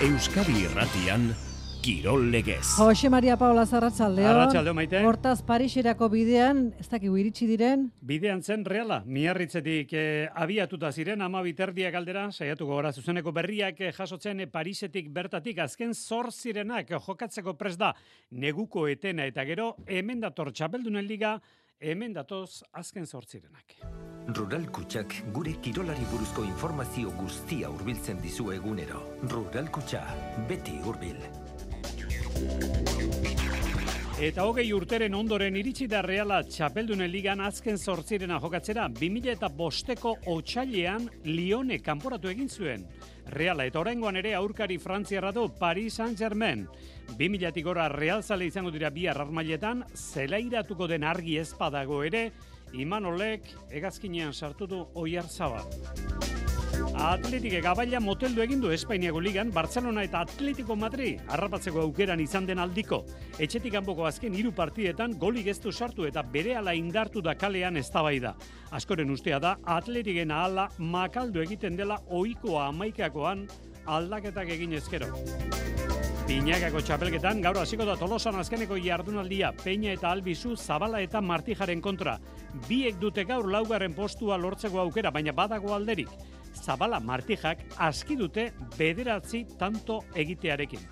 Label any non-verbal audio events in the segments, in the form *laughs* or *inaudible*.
Euskadi Irratian Kirol Legez. Jose Maria Paula Zarratzaldeo. Arratsalde maite. Hortaz Pariserako bidean, ez dakigu iritsi diren. Bidean zen reala, miarritzetik eh, abiatuta ziren ama biterdia galdera, saiatuko gora zuzeneko berriak eh, jasotzen eh, Parisetik bertatik azken zor zirenak jokatzeko pres da neguko etena eta gero hemen dator txapeldunen liga, hemen datoz azken zortzirenak. Rural Kutxak gure kirolari buruzko informazio guztia hurbiltzen dizu egunero. Rural Kutxa, beti hurbil. Eta hogei urteren ondoren iritsi da reala txapeldunen ligan azken zortzirena jokatzera 2000 eta bosteko otxailean Lione kanporatu egin zuen. Reala eta oraingoan ere aurkari frantziarra du Paris Saint-Germain. 2000 gora Real Zale izango dira bi armailetan, zelairatuko den argi ezpadago ere, Imanolek egazkinean sartu du oiar zaba. Atletike gabaila moteldu egin du Espainiako ligan, Barcelona eta Atletico Madrid harrapatzeko aukeran izan den aldiko. Etxetik kanpoko azken hiru partidetan goli geztu sartu eta berehala indartu da kalean eztabaida. Askoren ustea da Atletiken ahala makaldu egiten dela ohikoa amaikakoan aldaketak egin ezkero. Piñagako txapelketan gaur hasiko da Tolosan azkeneko jardunaldia Peña eta Albizu Zabala eta Martijaren kontra. Biek dute gaur laugarren postua lortzeko aukera, baina badago alderik. Zabala Martijak aski dute bederatzi tanto egitearekin.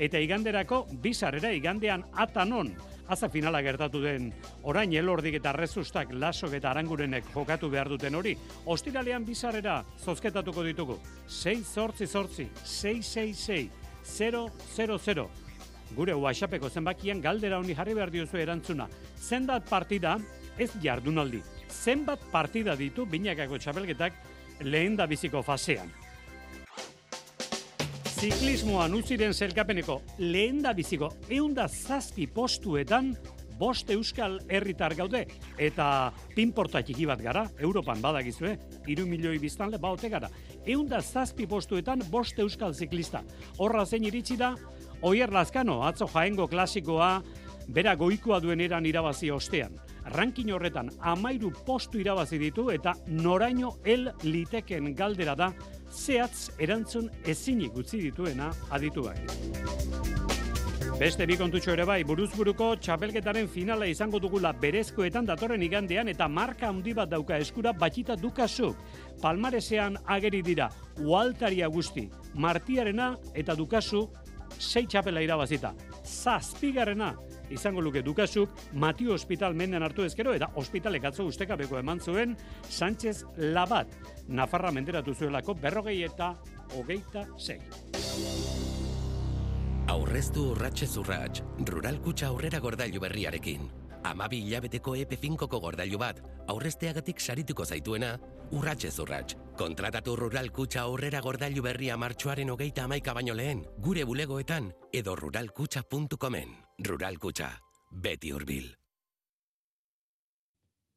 Eta iganderako bizarrera igandean atanon. Aza finala gertatu den orain elordik eta rezustak lasok eta arangurenek jokatu behar duten hori. Ostiralean bizarrera zozketatuko ditugu. 6 zortzi zortzi, 6 6 6 000. Gure WhatsAppeko zenbakian galdera honi jarri behar diozu erantzuna. Zenbat partida, ez jardunaldi. Zenbat partida ditu binakako txapelketak lehen da biziko fasean. Ziklismoan utziren zelkapeneko lehen da biziko eunda zazpi postuetan bost euskal herritar gaude eta pinporta txiki bat gara, Europan badakizue, iru milioi biztanle baote gara. Eunda zazpi postuetan bost euskal ziklista. Horra zein iritsi da, Oier Lazkano, atzo jaengo klasikoa, bera goikoa duen eran irabazi ostean. Rankin horretan amairu postu irabazi ditu eta noraino el liteken galdera da zehatz erantzun ezinik utzi dituena adituak. Beste bi kontutxo ere bai, buruzburuko txapelketaren finala izango dugula berezkoetan datorren igandean eta marka handi bat dauka eskura batxita dukasuk. Palmaresean ageri dira, ualtaria guzti, martiarena eta dukasu sei txapela irabazita. Zazpigarrena izango luke dukasuk, Matio Hospital menden hartu ezkero, eta hospitalek atzo ustekabeko eman zuen, Sánchez Labat, Nafarra menderatu zuelako berrogei eta hogeita sei. Aurreztu urratxez urratx, rural kutsa aurrera gordailu berriarekin. Amabi hilabeteko EP5ko gordailu bat, aurrezteagatik sarituko zaituena, urratxez urratx. Kontratatu rural kutsa aurrera gordailu berria martxoaren hogeita amaika baino lehen, gure bulegoetan edo ruralkutsa.comen. Rural kutsa, beti hurbil.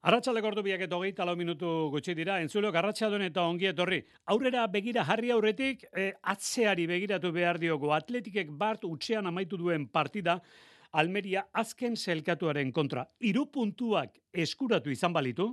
Arratxalde gordu biak eta hogeita lau minutu gutxi dira, entzulo, garratxaldun eta ongi etorri. Aurrera begira jarri aurretik, e, atzeari begiratu behar diogo, atletikek bart utxean amaitu duen partida, Almeria azken zelkatuaren kontra. Iru puntuak eskuratu izan balitu,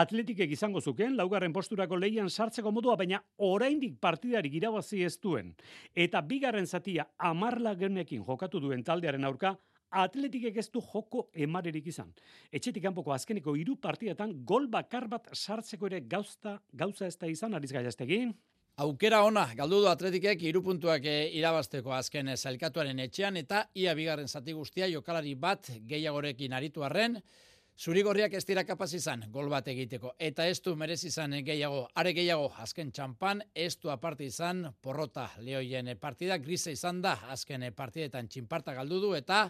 atletikek izango zuken, laugarren posturako leian sartzeko modua, baina oraindik partidarik irabazi ez duen. Eta bigarren zatia amarla genekin jokatu duen taldearen aurka, atletikek ez du joko emarerik izan. Etxetik kanpoko azkeneko hiru partidetan gol bakar bat sartzeko ere gauza, gauza ez da izan, ariz gaiaztegin. Aukera ona, galdu du atletikek irupuntuak eh, irabazteko azken zailkatuaren etxean eta ia bigarren zati guztia jokalari bat gehiagorekin aritu arren, Zurigorriak ez dira kapaz izan, gol bat egiteko. Eta ez du merez izan gehiago, are gehiago, azken txampan, ez du aparte izan, porrota lehoien partida, grise izan da, azken partidetan txinparta galdu du, eta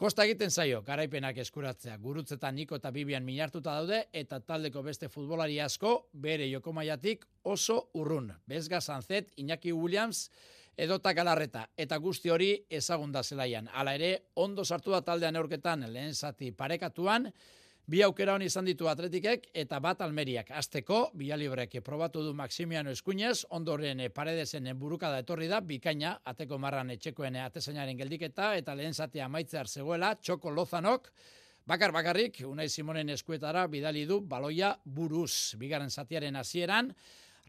Kosta egiten zaio, garaipenak eskuratzea, gurutzetan niko eta bibian minartuta daude, eta taldeko beste futbolari asko, bere jokomaiatik oso urrun. Bezga Sanzet, Iñaki Williams, edota galarreta, eta guzti hori ezagunda zelaian. Hala ere, ondo sartu da taldean eurketan lehen zati parekatuan, Bi aukera honi izan ditu atletikek eta bat almeriak. Azteko, bialibrek probatu du Maximiano Eskuñez, ondoren paredezen buruka da etorri da, bikaina, ateko marran etxekoen atezainaren geldiketa, eta lehen zatea maitzear zegoela, txoko lozanok, bakar bakarrik, unai Simonen eskuetara, bidali du, baloia buruz, bigarren zatiaren hasieran,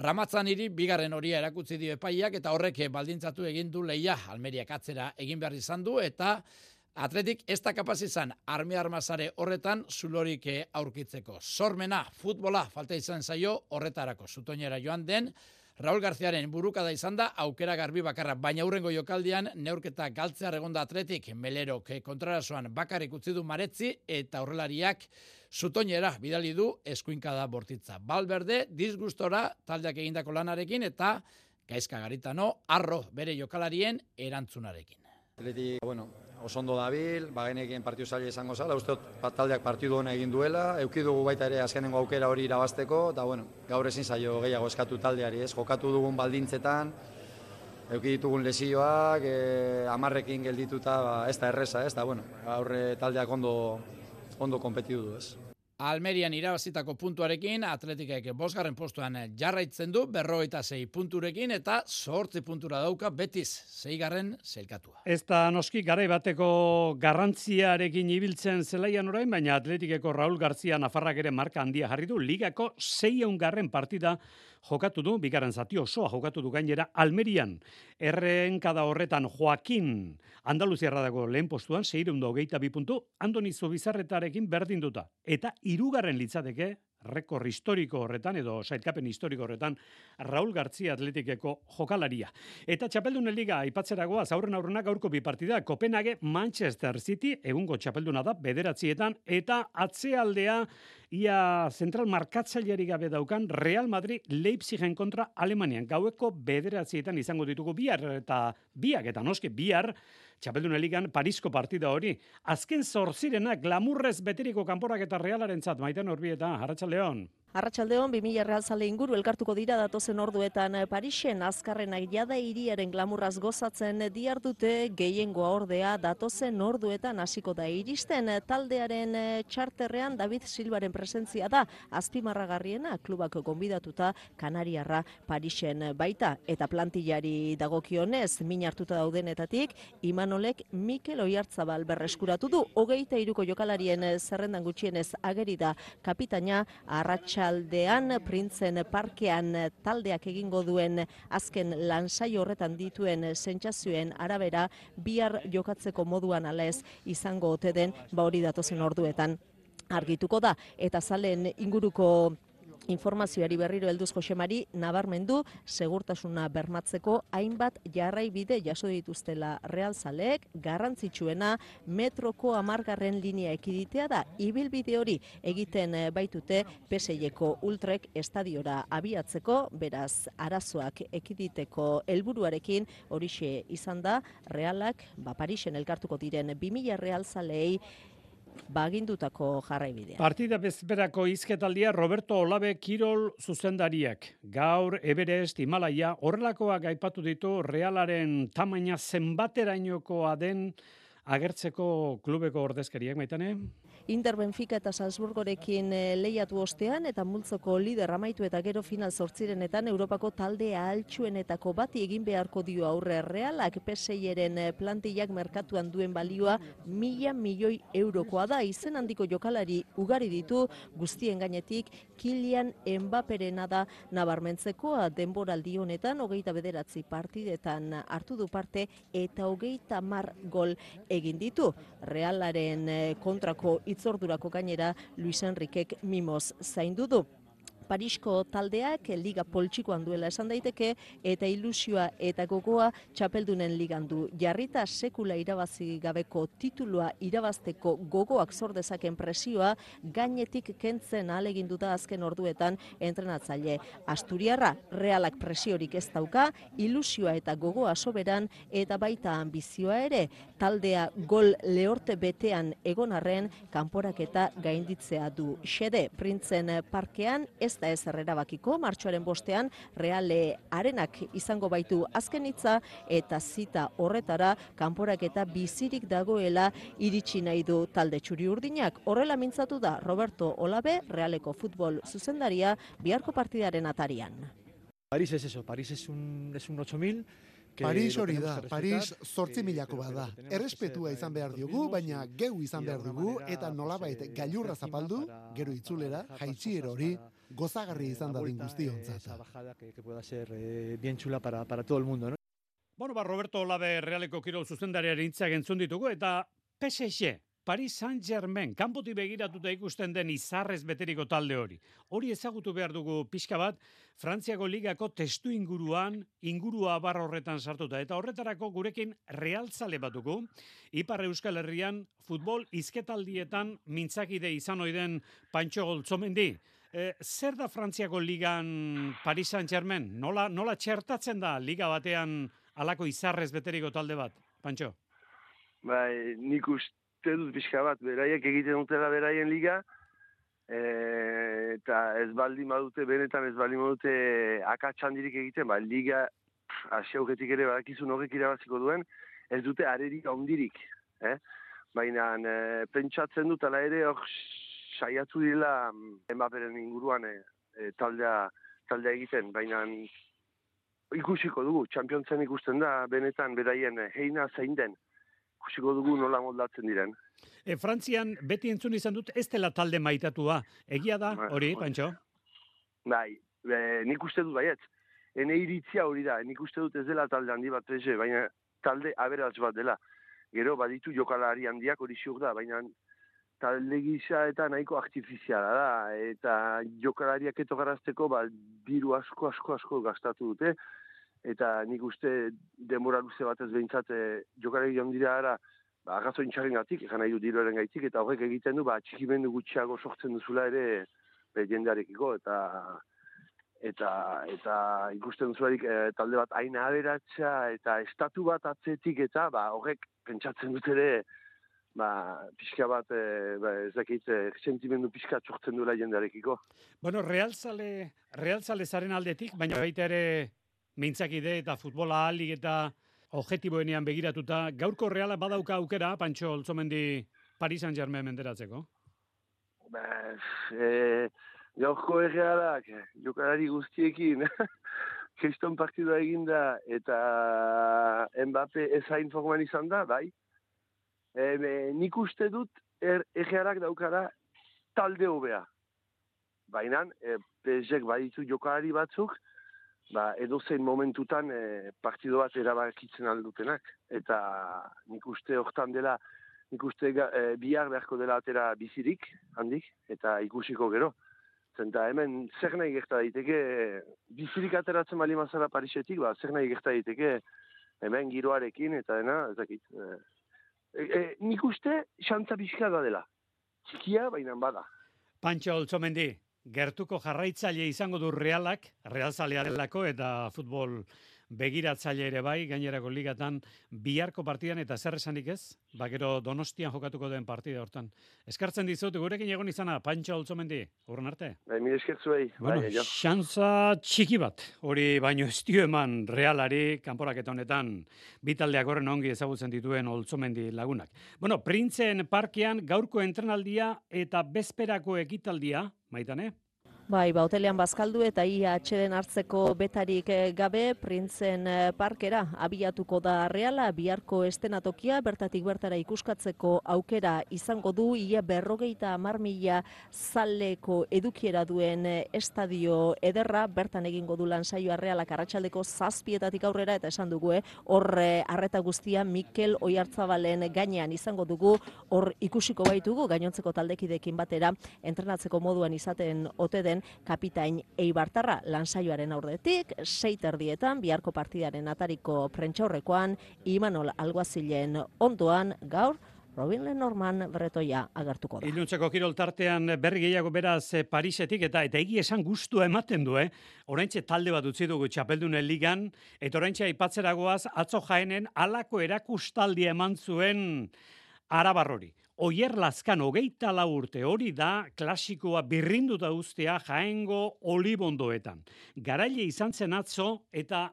Ramatzan hiri bigarren horia erakutzi dio epaiak eta horrek baldintzatu egin du leia. Almeriak atzera egin behar izan du eta Atletik ez da kapaz izan armi armazare horretan zulorik aurkitzeko. Sormena, futbola, falta izan zaio horretarako. Zutoinera joan den, Raul Garziaren burukada izan da, aukera garbi bakarra, baina hurrengo jokaldian, neurketa galtzea regonda atletik, melerok kontrarasoan bakarrik utzi du maretzi, eta horrelariak zutoinera bidali du eskuinkada bortitza. Balberde, disgustora, taldeak egindako lanarekin, eta gaizka garitano, arro bere jokalarien erantzunarekin. Atleti, bueno, oso ondo dabil, bagenekin partiu zaila izango zala, uste taldeak partidu hona egin duela, eukidugu baita ere azkenengo aukera hori irabazteko, eta bueno, gaur ezin zaio gehiago eskatu taldeari, ez, jokatu dugun baldintzetan, euki ditugun lesioak, e, amarrekin geldituta, ba, ez da erresa, ez da, bueno, gaur taldeak ondo, ondo kompetidu du, ez. Almerian irabazitako puntuarekin, atletikek bosgarren postuan jarraitzen du, berrogeita zei punturekin, eta sortzi puntura dauka betiz, zeigarren zelkatua. Ez da noski garai bateko garrantziarekin ibiltzen zelaian orain, baina atletikeko Raul Garzia Nafarrak ere marka handia jarri du, ligako zeion garren partida jokatu du, bigarren zati osoa jokatu du gainera Almerian. Errenkada horretan Joaquin Andaluziarra dago lehen postuan, seireun hogeita bi puntu, Andoni Zubizarretarekin berdin duta. Eta irugarren litzateke, rekor historiko horretan, edo saitkapen historiko horretan, Raul Gartzia atletikeko jokalaria. Eta txapeldun liga aipatzeragoa, zaurren aurrenak aurko bi partida, Kopenhague, Manchester City, egungo txapelduna da, bederatzietan, eta atzealdea, ia zentral markatzaileari gabe daukan Real Madrid Leipzigen kontra Alemanian. Gaueko bederatzietan izango ditugu bihar, eta biak, eta noski bihar, Txapeldun eligan Parisko partida hori. Azken zorzirenak glamurrez beteriko kanporak eta realaren zat, maiten horbi eta León. Arratxaldeon, 2000 realzale inguru elkartuko dira datozen orduetan Parisen azkarren jada iriaren glamurraz gozatzen diardute gehiengoa ordea datozen orduetan hasiko da. Iristen taldearen txarterrean David Silbaren presentzia da azpimarragarriena klubak gonbidatuta Kanariarra Parisen. Baita eta plantillari dagokionez min hartuta daudenetatik Imanolek Mikel Oiartzabal berreskuratu du. Hogeita iruko jokalarien zerrendan gutxienez ageri da kapitaina arratxa arratsaldean printzen parkean taldeak egingo duen azken lansai horretan dituen sentsazioen arabera bihar jokatzeko moduan alez izango ote den ba hori datozen orduetan. Argituko da eta zalen inguruko informazioari berriro helduz Josemari nabarmendu segurtasuna bermatzeko hainbat jarraibide jaso dituztela realzaleek garrantzitsuena metroko amargarren linea ekiditea da. Ibilbide hori egiten eh, baitute peseieko ultrek estadiora abiatzeko. Beraz arazoak ekiditeko helburuarekin horixe izan da. Realak ba Parisen elkartuko diren 2000 realzaleei bagindutako jarraibidea. Partida bezberako izketaldia Roberto Olabe Kirol zuzendariak. Gaur Everest Himalaya horrelakoak aipatu ditu realaren tamaina zenbaterainokoa den agertzeko klubeko ordezkariak maitane? Inter Benfica eta Salzburgorekin eh, lehiatu ostean eta multzoko lider amaitu eta gero final zortzirenetan Europako talde altxuenetako bati egin beharko dio aurre realak peseieren eh, plantillak merkatuan duen balioa mila milioi eurokoa da izen handiko jokalari ugari ditu guztien gainetik Kilian Embaperena da nabarmentzekoa denboraldi honetan hogeita bederatzi partidetan hartu du parte eta hogeita mar gol egin ditu. Realaren eh, kontrako itzordurako gainera Luis Enriquek mimoz zaindu du. Parisko taldeak liga poltsikoan duela esan daiteke eta ilusioa eta gogoa txapeldunen ligan du. Jarrita sekula irabazi gabeko titulua irabazteko gogoak zor dezaken presioa gainetik kentzen alegindu da azken orduetan entrenatzaile. Asturiarra realak presiorik ez dauka, ilusioa eta gogoa soberan eta baita ambizioa ere taldea gol lehorte betean egonarren kanporak eta gainditzea du. Xede, printzen parkean ez da ez errerabakiko, martxoaren bostean, reale arenak izango baitu azken hitza eta zita horretara, kanporak eta bizirik dagoela iritsi nahi du talde txuri urdinak. Horrela mintzatu da Roberto Olabe, realeko futbol zuzendaria, biharko partidaren atarian. Paris es eso, Paris es un, es un 8000, Paris hori da, Paris zortzi milako bada. Errespetua izan behar diogu, baina geu izan behar dugu, eta nolabait gailurra zapaldu, gero itzulera, jaitxier hori, gozagarri izan dadin guztionzat. Esa bajada que, que pueda ser eh, bien chula para, para todo el mundo, ¿no? Bueno, ba, Roberto Olabe Realeko Kirol zuzendariaren hitzak entzun ditugu, eta PSG, Paris Saint-Germain, kanpotik begiratuta ikusten den izarrez beteriko talde hori. Hori ezagutu behar dugu pixka bat, Frantziako ligako testu inguruan, ingurua bar horretan sartuta. Eta horretarako gurekin realtzale batuko, Ipar Euskal Herrian futbol izketaldietan mintzakide izan oiden Pantxo Goltzomendi. E, zer da Frantziako ligan Paris Saint-Germain? Nola, nola txertatzen da liga batean alako izarrez beteriko talde bat, Pantxo? Bai, nik uste dut pixka bat, beraiek egiten dutela beraien liga, e, eta ez baldin badute, benetan ez baldin badute akatsandirik egiten, ba, liga hasi auketik ere badakizun horrek irabaziko duen, ez dute arerik ondirik. Eh? Baina e, pentsatzen dut, ala ere, hor saiatu dila Mbaperen inguruan e, e, taldea, taldea egiten, baina ikusiko dugu, Championsen ikusten da, benetan beraien heina zein den, ikusiko dugu nola moldatzen diren. E, Frantzian beti entzun izan dut ez dela talde maitatua. Egia da, hori, Pantxo? Bai, e, nik uste dut baiet. Ene iritzia hori da, nik uste dut ez dela talde handi bat prese, baina talde aberatz bat dela. Gero, baditu jokalari handiak hori ziur da, baina talde gisa eta nahiko artifiziala da, eta jokalariak eto garazteko, ba, diru asko, asko, asko gastatu dute, eta nik uste demora luze batez behintzat e, jokalari ondira ara, ba, agazo intxaren gatik, egan nahi du diroaren gaitik, eta horrek egiten du, ba, txikimendu gutxiago sortzen duzula ere be, jendearekiko, eta eta eta ikusten duzularik e, talde bat aina aberatsa eta estatu bat atzetik eta ba horrek pentsatzen dut ere ba pixka bat e, ba, ez dakit e, sentimendu pixka txortzen duela jendearekiko. Bueno, realzale, realzale zaren aldetik, baina baita ere mintzakide eta futbola alik eta objetiboenean begiratuta, gaurko reala badauka aukera, Pantxo Olzomendi Paris Saint-Germain menderatzeko? Ba, e, gaurko errealak, jokalari guztiekin, *laughs* kriston partidua eginda, eta Mbappe ezain forman izan da, bai. E, nik uste dut, er, errealak daukara talde hobea. Baina, e, PSG baditu jokalari batzuk, ba, edo zein momentutan e, partido bat erabakitzen aldutenak. Eta nik uste hortan dela, nik uste e, bihar beharko dela atera bizirik, handik, eta ikusiko gero. Zenta hemen zer nahi gerta daiteke, bizirik ateratzen bali mazara Parisetik, ba, zer nahi gerta daiteke hemen giroarekin, eta dena, ez dakit. E, e, nik uste xantza bizka da dela. Txikia, baina bada. Pantxo Oltzomendi, gertuko jarraitzaile izango du realak, realzalea delako eta futbol begiratzaile ere bai, gainerako ligatan biharko partidan eta zer esanik ez, bakero donostian jokatuko den partida hortan. Eskartzen dizut, gurekin egon izana, Pantxo Oltzomendi, urren arte? Bai, mi eskertzuei. Bueno, bai, xantza txiki bat, hori baino ez eman realari, kanporak honetan, bitaldeak horren ongi ezagutzen dituen Oltzomendi lagunak. Bueno, printzen parkean gaurko entrenaldia eta bezperako ekitaldia, maitane? Bai, ba, hotelean bazkaldu eta ia hartzeko betarik eh, gabe, printzen eh, parkera abiatuko da reala, biharko estenatokia, bertatik bertara ikuskatzeko aukera izango du, ia berrogeita marmila zaleko edukiera duen eh, estadio ederra, bertan egingo du lan saioa realak arratsaldeko zazpietatik aurrera, eta esan dugu, horre arreta guztia Mikel Oiartzabalen gainean izango dugu, hor ikusiko baitugu, gainontzeko taldekidekin batera, entrenatzeko moduan izaten ote den, kapitain Eibartarra lansaioaren aurretik, seiterdietan, biharko partidaren atariko prentxaurrekoan, Imanol Alguazilen ondoan, gaur, Robin Lenorman bretoia agertuko da. Iluntzeko kirol tartean berri gehiago beraz eh, Parisetik eta eta egi esan gustua ematen du, eh? Oraintxe talde bat utzi dugu txapeldunen ligan, eta oraintxe aipatzeragoaz atzo jaenen alako erakustaldia eman zuen arabarrori. Oier Lazkan hogeita la urte hori da klasikoa birrindu da ustea jaengo olibondoetan. Garaile izan zen atzo eta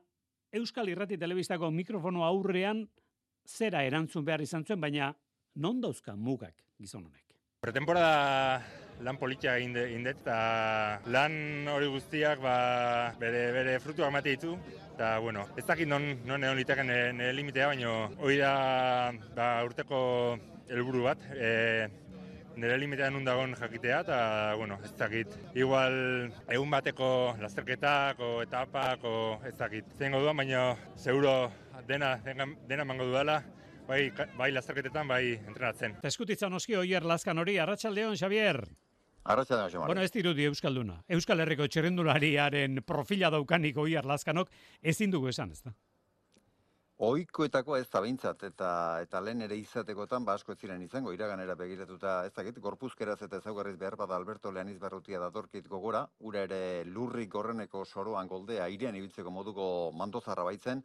Euskal Irrati Telebistako mikrofono aurrean zera erantzun behar izan zuen, baina non dauzka mugak gizon honek. Pretemporada lan politia egin indet, eta lan hori guztiak ba, bere, bere frutuak mate ditu. Eta, bueno, ez dakit non, non egon liteken nire limitea, baina hori da ba, urteko helburu bat. E, nire limitean undagon jakitea, eta, bueno, ez dakit, igual egun bateko lasterketak, o etapak, o ez dakit, zengo duan, baina seguro dena, dena, dena mango duela, bai, bai lasterketetan, bai entrenatzen. Eskutitzan oski oier laskan hori, Arratxaldeon, Xavier. Arratxaldeon, Xavier. Bueno, ez dirudi Euskalduna. Euskal Herriko txerrendulariaren profila daukanik oier laskanok ezin dugu esan, ez da? Oikoetako ez da behintzat, eta, eta lehen ere izatekotan, ba asko ez ziren izango, iraganera begiratuta, ez dakit, gorpuzkeraz eta ezaugarriz behar bada Alberto Leaniz Barrutia datorkit gogora, ura ere lurrik gorreneko soroan goldea, irean ibiltzeko moduko mandozarra baitzen,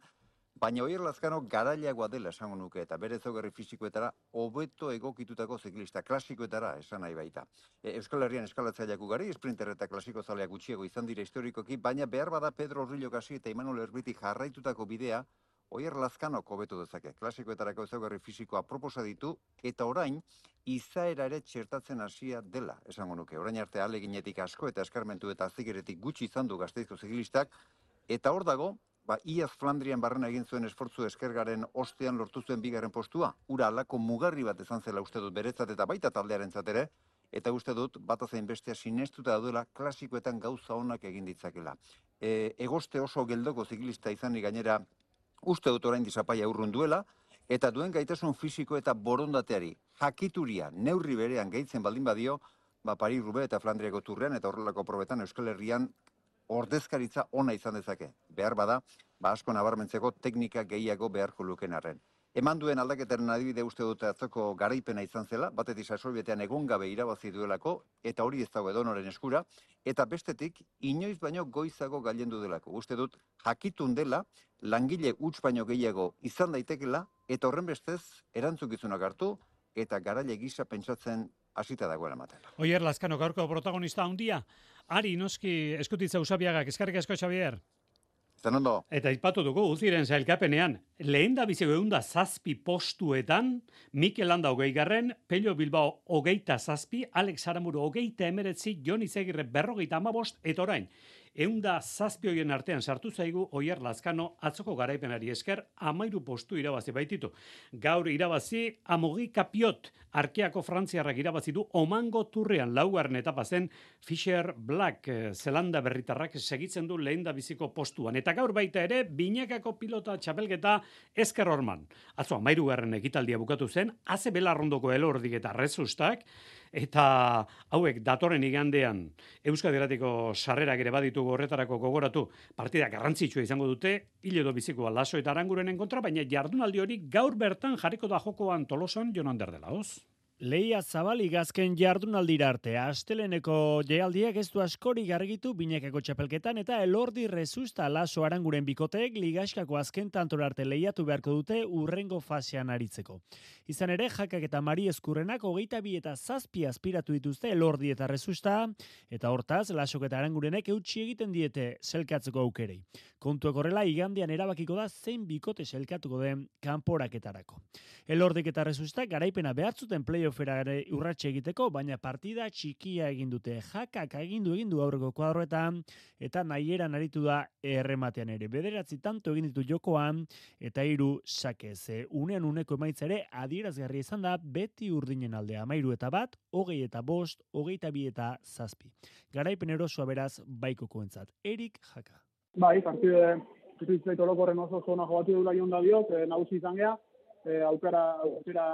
baina oier lazkano garailagoa dela esango nuke, eta bere ezaugarri fizikoetara, hobeto egokitutako ziklista, klasikoetara esan nahi baita. E, Euskal Herrian eskalatzaileak ugari, sprinter eta klasiko zaleak gutxiego izan dira historikoki, baina behar bada Pedro Rillo Gasi eta Imanol Erbiti jarraitutako bidea, Oier Lazkano kobetu dezake. Klasikoetarako ezaugarri fisikoa proposa ditu eta orain izaera ere txertatzen hasia dela, esango nuke. Orain arte aleginetik asko eta eskarmentu eta azikeretik gutxi izan du gazteizko zigilistak eta hor dago, ba Iaz Flandrian barrena egin zuen esfortzu eskergaren ostean lortu zuen bigarren postua. Ura alako mugarri bat izan zela uste dut beretzat eta baita taldearentzat ere eta uste dut bata zein bestea sinestuta daudela klasikoetan gauza onak egin ditzakela. E, egoste oso geldoko ziklista izanik gainera uste dut orain dizapaia urrun duela, eta duen gaitasun fisiko eta borondateari jakituria neurri berean gehitzen baldin badio, ba Pari Rube eta Flandriako turrean eta horrelako probetan Euskal Herrian ordezkaritza ona izan dezake. Behar bada, ba asko nabarmentzeko teknika gehiago beharko luken arren. Eman duen aldaketaren adibide uste dute atzoko garaipena izan zela, batetik sasolbetean egon gabe irabazi duelako, eta hori ez dago edonoren eskura, eta bestetik, inoiz baino goizago gailendu delako. Uste dut, jakitun dela, langile huts baino gehiago izan daitekela, eta horren bestez, erantzukizunak hartu, eta garaile gisa pentsatzen hasita dagoela ematen. Oier, Lazkano, gaurko protagonista handia, Ari, noski, eskutitza usabiagak, eskarrik asko, Xavier. Zen ondo. Eta ipatu dugu, uziren zailkapenean, lehen da biziko egun da zazpi postuetan, Mikel Landa hogei garren, Pello Bilbao hogeita zazpi, Alex Aramuro hogeita emeretzi, Joni Zegirre berrogeita amabost, eta orain, Eunda zazpioien artean sartu zaigu Oier Lazkano atzoko garaipenari esker amairu postu irabazi baititu. Gaur irabazi amogi kapiot arkeako frantziarrak irabazi du omango turrean laugarren etapa zen Fisher Black eh, Zelanda berritarrak segitzen du lehen biziko postuan. Eta gaur baita ere binekako pilota txapelgeta esker horman. Atzo amairu garren ekitaldia bukatu zen, haze belarrondoko elordik eta rezustak, eta hauek datorren igandean Euskadi Eratiko sarrerak ere baditu horretarako gogoratu. Partida garrantzitsua izango dute hil edo biziko laso eta arangurenen kontra baina jardunaldi hori gaur bertan jarriko da jokoan Tolosan Jon Ander dela hoz Leia Zabali gazken jardunaldira arte. Asteleneko jealdiak ez du askori gargitu binekako txapelketan eta elordi rezusta laso aranguren bikoteek ligaskako azken tantor arte lehiatu beharko dute urrengo fasean aritzeko. Izan ere, jakak eta mari eskurrenak hogeita bi eta zazpi aspiratu dituzte elordi eta rezusta, eta hortaz, lasok eta arangurenek eutxi egiten diete selkatzeko aukerei. Kontuak horrela, igandean erabakiko da zein bikote selkatuko den kanporaketarako. Elordik eta rezusta garaipena behartzuten play playoffera ere urratxe egiteko, baina partida txikia egin dute. Jakak egindu egindu aurreko kuadroetan, eta nahieran aritu da errematean ere. Bederatzi tanto egin ditu jokoan, eta hiru sakez. Unean uneko emaitza ere adierazgarri izan da beti urdinen aldea. Mairu eta bat, hogei eta bost, hogei eta bi eta zazpi. Garaipen erosua beraz baiko koentzat. Erik Jaka. Bai, partide, Zaitu orokorren oso zona jobatu dula jonda diot, eh, nagusi izan geha, e, aukera aukera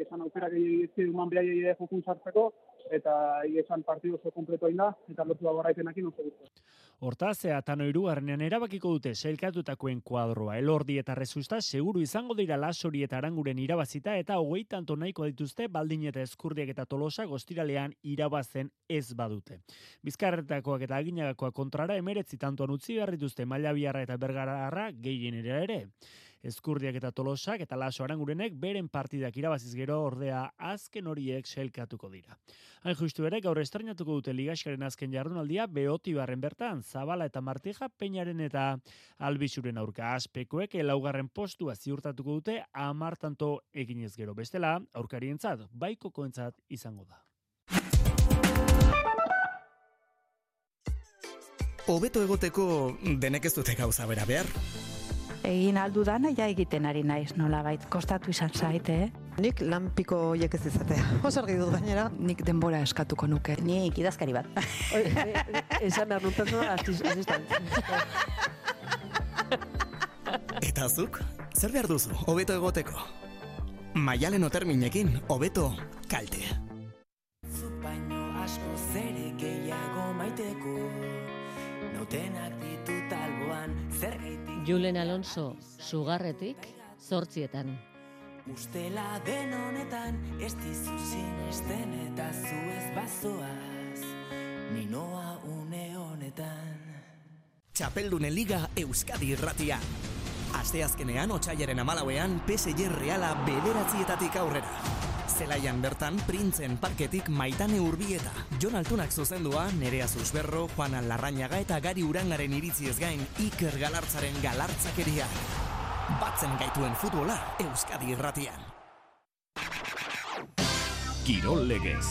esan aukera gehi eman behar jokun sartzeko eta esan partidu oso kompleto da eta lotu dago garaipenekin oso gustu. Hortaz, eta hirugarrenean erabakiko dute sailkatutakoen kuadroa. Elordi eta rezusta seguru izango dira lasori eta aranguren irabazita eta hogei tanto nahiko dituzte baldin eta eskurdiak eta tolosa gostiralean irabazen ez badute. Bizkarretakoak eta aginagakoak kontrara emeretzi tantoan utzi behar dituzte maila biarra eta bergarra gehien ere. Eskurdiak eta Tolosak eta Laso Arangurenek beren partidak irabaziz gero ordea azken horiek selkatuko dira. Hain justu ere gaur estrenatuko dute ligaskaren azken jardunaldia Beoti barren bertan Zabala eta Martija Peñaren eta Albisuren aurka aspekoek laugarren postua ziurtatuko dute 10 tanto eginez gero bestela aurkarientzat baiko koentzat izango da. Hobeto egoteko denek ez dute gauza bera behar egin aldu dana ja egiten ari naiz nola bait, kostatu izan zaite, eh? Nik lanpiko hiek ez izatea. Oso argi dut gainera. Nik denbora eskatuko nuke. Nik idazkari bat. *laughs* Esan behar dut asistant. *laughs* Eta zuk, zer behar duzu, hobeto egoteko? Maialen oterminekin, hobeto kalte. Zuk baino asko zere gehiago maiteko Notenak ditut alboan zer Julen Alonso, sugarretik, zortzietan. Ustela den honetan ez dizu sinesten eta zu ez bazoaz Ninoa une honetan Txapeldunen Liga Euskadi irratia. Asteazkenean otsailaren amalauean PSG Reala bederatzietatik aurrera. Zelaian bertan, printzen parketik maitane urbieta. Jon Altunak zuzendua, Nerea Zuzberro, Juan Larrañaga eta Gari Urangaren iritziez gain, Iker Galartzaren galartzakeria. Batzen gaituen futbola, Euskadi irratian. Kirol legez.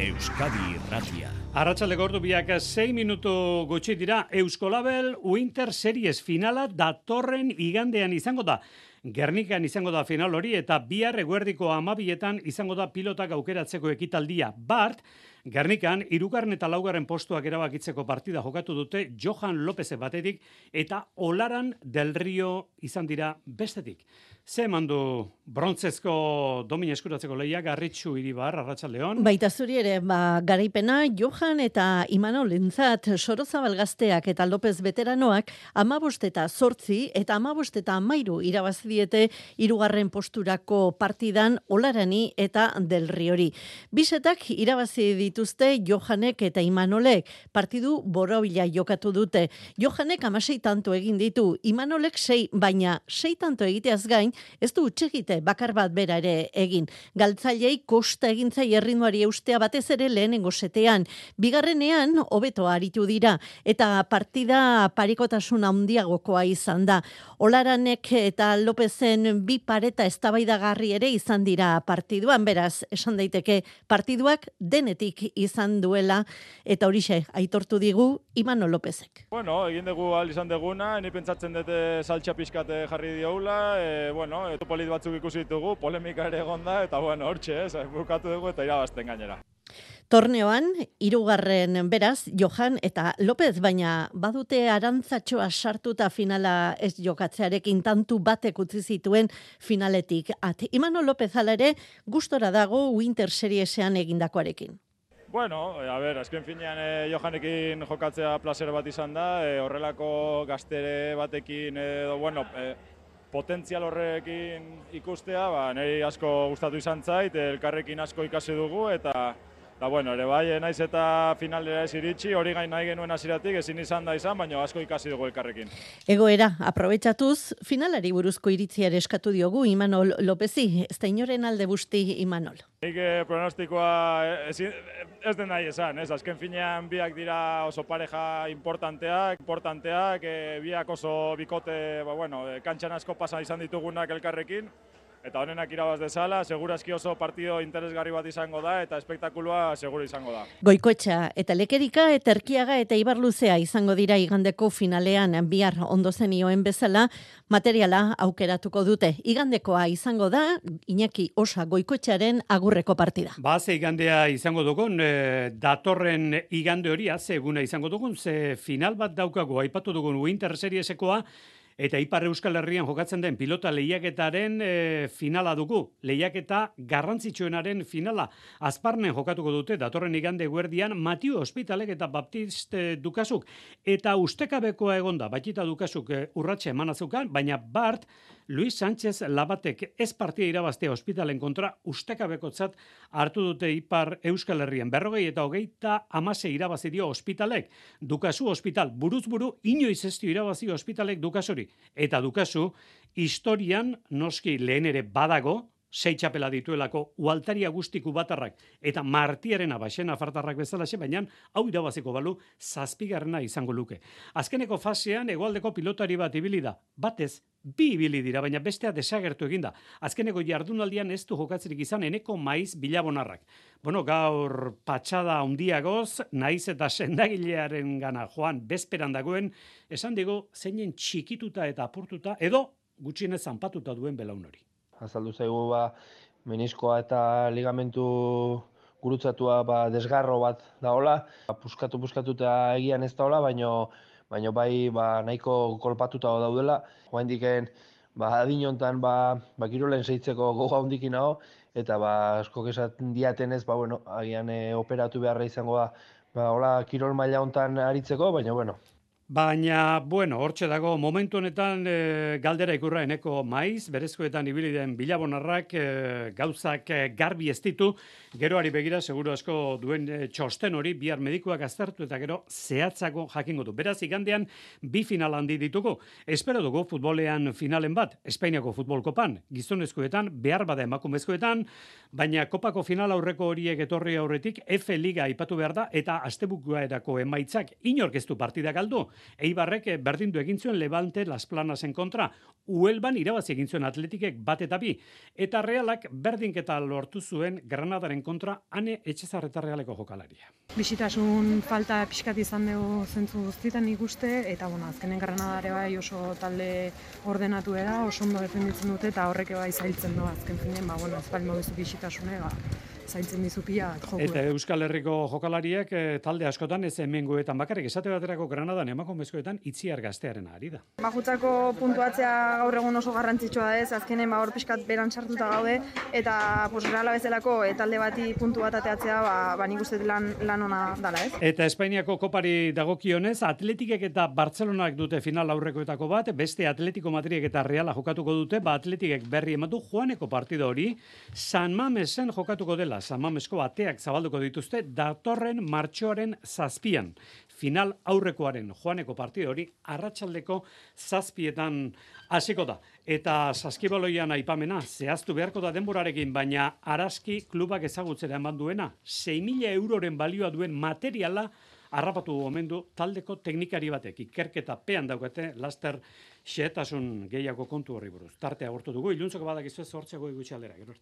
Euskadi irratia. Arratxalde gordu biak 6 minutu gutxi dira Euskolabel Winter Series finala datorren igandean izango da. Gernikan izango da final hori eta bihar eguerdiko amabietan izango da pilotak aukeratzeko ekitaldia. Bart, Gernikan, irugarren eta laugarren postuak erabakitzeko partida jokatu dute Johan López batetik eta Olaran del Rio izan dira bestetik. Ze mandu brontzezko domin eskuratzeko lehiak garritxu iribar, arratsaldeon. Baita zuri ere, ba, garaipena Johan eta Imano Lintzat Sorozabal gazteak eta López veteranoak amabost eta sortzi eta amabost eta amairu irabazidiete irugarren posturako partidan Olarani eta Del Riori. Bisetak irabazi dituzte Johanek eta Imanolek partidu borobila jokatu dute. Johanek amasei tanto egin ditu, Imanolek sei, baina sei tanto egiteaz gain, ez du utxegite bakar bat bera ere egin. Galtzailei kosta egintzai erritmoari eustea batez ere lehenengo setean. Bigarrenean, hobeto aritu dira, eta partida parikotasun handiagokoa izan da. Olaranek eta Lopezen bi pareta eztabaidagarri ere izan dira partiduan, beraz, esan daiteke partiduak denetik izan duela, eta horixe aitortu digu Imano Lopezek. Bueno, egin dugu al izan deguna, ni pentsatzen dute saltxa pixkate jarri dioula, e, bueno, eto polit batzuk ikusi ditugu, polemika ere egonda, eta bueno, hortxe, ez, bukatu dugu eta irabazten gainera. Torneoan, irugarren beraz, Johan eta López, baina badute arantzatxoa sartuta finala ez jokatzearekin tantu batek utzi zituen finaletik. At, Imano López ala ere, gustora dago Winter Seriesean egindakoarekin. Bueno, a ber, azken finean eh, Johanekin jokatzea placer bat izan da, eh, horrelako gaztere batekin, edo, bueno, eh, potentzial horrekin ikustea, ba, niri asko gustatu izan zait, elkarrekin asko ikasi dugu, eta Da bueno, ere bai, naiz eta finalera ez iritsi, hori gain nahi genuen hasieratik ezin izan da izan, baina asko ikasi dugu elkarrekin. Egoera, aprobetxatuz, finalari buruzko iritziare eskatu diogu Imanol Lopezi, ez da inoren alde busti Imanol. Nik eh, pronostikoa ez, ez den nahi esan, ez? azken finean biak dira oso pareja importanteak, importanteak, eh, biak oso bikote, ba, bueno, eh, kantxan asko pasa izan ditugunak elkarrekin, eta honenak irabaz dezala, segurazki oso partido interesgarri bat izango da, eta espektakulua seguro izango da. Goikoetxa, eta lekerika, eta erkiaga, eta ibarluzea izango dira igandeko finalean, bihar ondo zenioen bezala, materiala aukeratuko dute. Igandekoa izango da, Iñaki Osa Goikoetxaren agurreko partida. Ba, ze igandea izango dugun, e, datorren igande hori, ze eguna izango dugun, ze final bat daukago, aipatu dugun Winter Seriesekoa, Eta Ipar Euskal Herrian jokatzen den pilota lehiaketaren e, finala dugu. Lehiaketa garrantzitsuenaren finala. Azparnen jokatuko dute datorren igande guerdian Matiu Hospitalek eta Baptist e, Dukasuk. Eta ustekabekoa egonda, batita Dukasuk e, urratxe emanazukan, baina Bart Luis Sánchez Labatek ez partia irabaztea ospitalen kontra ustekabekotzat hartu dute Ipar Euskal Herrian. Berrogei eta hogeita amase irabazi dio ospitalek. Dukasu ospital buruz buru inoiz ez irabazi ospitalek dukasori. Eta dukasu historian noski lehen ere badago, sei txapela dituelako ualtaria guztiku batarrak eta martiaren abaxena fartarrak bezalaxe, baina hau irabaziko balu zazpigarrena izango luke. Azkeneko fasean egualdeko pilotari bat ibili da, batez bi ibili dira, baina bestea desagertu eginda. Azkeneko jardunaldian ez du jokatzerik izan eneko maiz bilabonarrak. Bueno, gaur patxada handiagoz, naiz eta sendagilearen gana joan bezperan dagoen, esan digo, zeinen txikituta eta apurtuta, edo gutxienez zanpatuta duen belaun hori azaldu zaigu ba, meniskoa eta ligamentu gurutzatua ba, desgarro bat daola, ba, puskatu puskatu eta egian ez daola, baino, baino bai ba, nahiko kolpatuta daudela. Hoa indiken, ba, adin hontan ba, ba, kirolen zeitzeko goga hondikin hau, eta ba, asko esaten diaten ez, ba, bueno, agian e, operatu beharra izango da, ba, hola, kirol maila hontan aritzeko, baina, bueno, Baina, bueno, hortxe dago, momentu honetan e, galdera ikurra eneko maiz, berezkoetan ibili den bilabonarrak e, gauzak e, garbi ez ditu, geroari begira, seguru asko duen e, txosten hori, bihar medikuak aztertu eta gero zehatzako jakingo du. Beraz, igandean, bi final handi ditugu. Espero dugu futbolean finalen bat, Espainiako futbol kopan, gizonezkoetan, behar bada emakumezkoetan, baina kopako final aurreko horiek etorri aurretik, F Liga ipatu behar da, eta astebukoa erako emaitzak inork ez du partida galdu. Eibarrek eh, berdindu egin zuen Levante Las Planasen kontra. Uelban irabazi egin zuen Atletikek bat eta bi. Eta Realak berdinketa lortu zuen Granadaren kontra ane etxezarreta Realeko jokalaria. Bisitasun falta pixkat izan dugu zentzu guztietan ikuste eta bueno, azkenen Granadare bai oso talde ordenatu era, oso ondo defenditzen dute eta horrek bai zailtzen du azken finen, ba bueno, ez bali bisitasune, ba zaintzen dizu pia Eta Euskal Herriko jokalariak eh, talde askotan ez hemengoetan bakarrik esate baterako Granadan emakumezkoetan itziar gaztearen ari da. Bajutzako puntuatzea gaur egun oso garrantzitsua da ez, azkenen ba hor pixkat beran sartuta gaude eta pues reala bezalako e, talde bati puntu bat ateatzea ba, ba nik uste lan, lan ona dala ez. Eta Espainiako kopari dagokionez Atletikek eta Bartzelonak dute final aurrekoetako bat, beste Atletico Madridek eta Reala jokatuko dute, ba Atletikek berri ematu Juaneko partido hori San Mamesen jokatuko dela samamesko ateak zabalduko dituzte datorren martxoaren zazpian. Final aurrekoaren joaneko partido hori arratsaldeko zazpietan hasiko da. Eta saskibaloian aipamena, zehaztu beharko da denborarekin, baina araski klubak ezagutzera eman duena, 6.000 euroren balioa duen materiala harrapatu omendu taldeko teknikari batek. Ikerketa pean daukate, laster xeetasun gehiago kontu horri buruz. Tartea agortu dugu, iluntzoko badakizu ez hortzeko aldera, gero